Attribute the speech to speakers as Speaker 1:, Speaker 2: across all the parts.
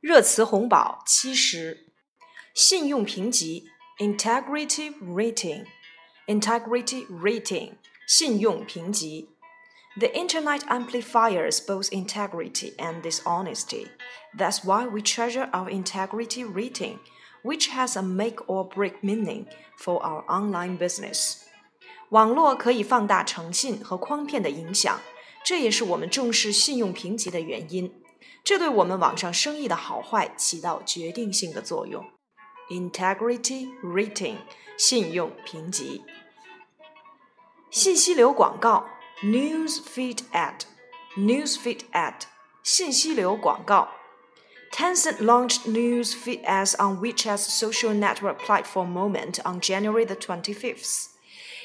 Speaker 1: 热词红宝七十，信用评级 （integrity rating），integrity rating，信用评级。The internet amplifies both integrity and dishonesty. That's why we treasure our integrity rating, which has a make or break meaning for our online business. 网络可以放大诚信和诓骗的影响，这也是我们重视信用评级的原因。这对我们网上生意的好坏起到决定性的作用。Integrity rating 信用评级。信息流广告 news feed ad news feed ad 信息流广告。Tencent launched news feed ads on WeChat's social network platform Moment on January the 25th.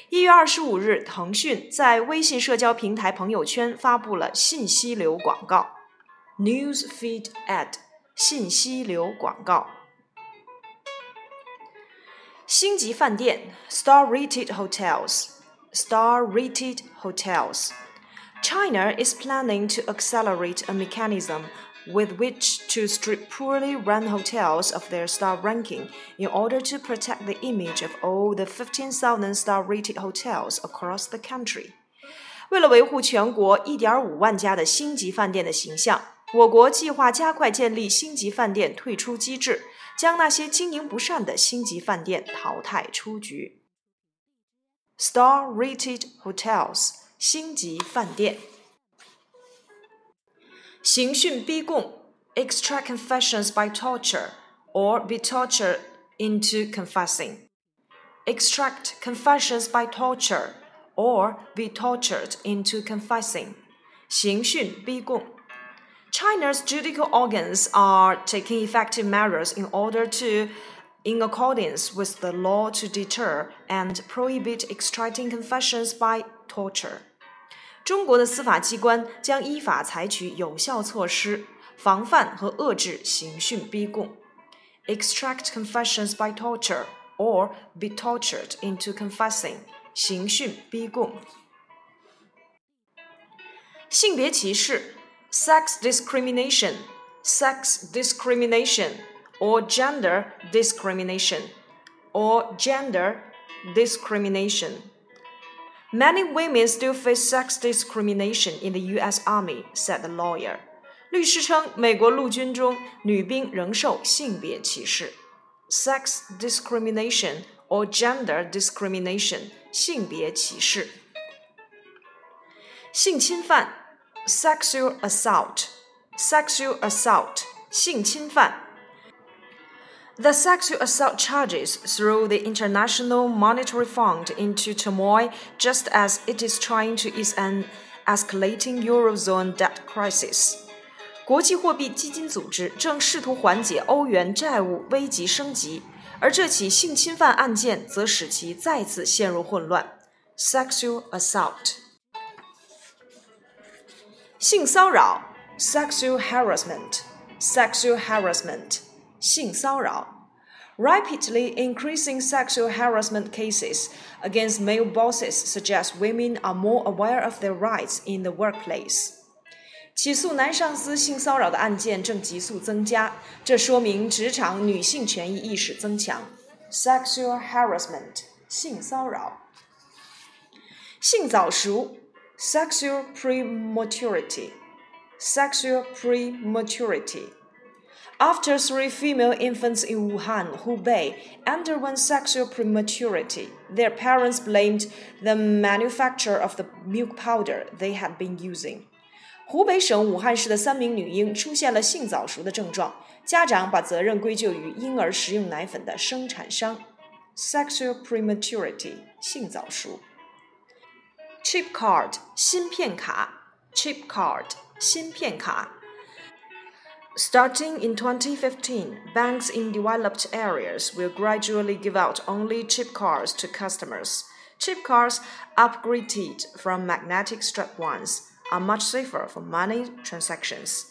Speaker 1: 一月二十五日，腾讯在微信社交平台朋友圈发布了信息流广告。News feed ad 信息流广告。星级饭店 star-rated hotels star-rated hotels. China is planning to accelerate a mechanism with which to strip poorly run hotels of their star ranking in order to protect the image of all the 15,000 star rated hotels across the country. 为了维护全国1.5万家的星级饭店的形象，我国计划加快建立星级饭店退出机制，将那些经营不善的星级饭店淘汰出局。Star-rated hotels，星级饭店。 刑讯逼供，extract confessions by torture or be tortured into confessing. Extract confessions by torture or be tortured into confessing. 刑讯逼供。China's judicial organs are taking effective measures in order to, in accordance with the law, to deter and prohibit extracting confessions by torture. 中国的司法机关将依法采取有效措施，防范和遏制刑讯逼供。Extract confessions by torture or be tortured into confessing. 刑讯逼供。性别歧视 sex discrimination, sex discrimination, or gender discrimination, or gender discrimination. Many women still face sex discrimination in the U.S. Army, said the lawyer. 律师称，美国陆军中女兵仍受性别歧视。Sex discrimination or gender discrimination，性别歧视。性侵犯 sexual assault, sexual assault, 性侵犯. The sexual assault charges threw the International Monetary Fund into turmoil just as it is trying to ease an escalating Eurozone debt crisis. 国际货币基金组织正试图缓解欧元债务危急升级，而这起性侵犯案件则使其再次陷入混乱。Sexual assault. 性骚扰 （sexual harassment）、sexual harassment 性骚扰 rapidly increasing sexual harassment cases against male bosses suggest women are more aware of their rights in the workplace. 起诉男上司性骚扰的案件正急速增加，这说明职场女性权益意识增强。Sexual harassment 性骚扰，性早熟 Sexual prematurity. Sexual prematurity. After three female infants in Wuhan, Hubei, underwent sexual prematurity, their parents blamed the manufacturer of the milk powder they had been using. 湖北省武汉市的三名女婴出现了性早熟的症状，家长把责任归咎于婴儿食用奶粉的生产商。Sexual prematurity，性早熟。chip card 芯片卡，chip card 芯片卡。 Starting in 2015, banks in developed areas will gradually give out only chip cards to customers. Chip cards, upgraded from magnetic strap ones, are much safer for money transactions.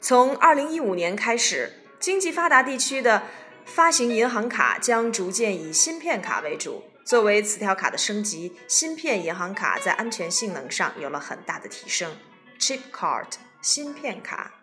Speaker 1: 从二零一五年开始，经济发达地区的发行银行卡将逐渐以芯片卡为主。作为磁条卡的升级，芯片银行卡在安全性能上有了很大的提升。Chip card， 芯片卡。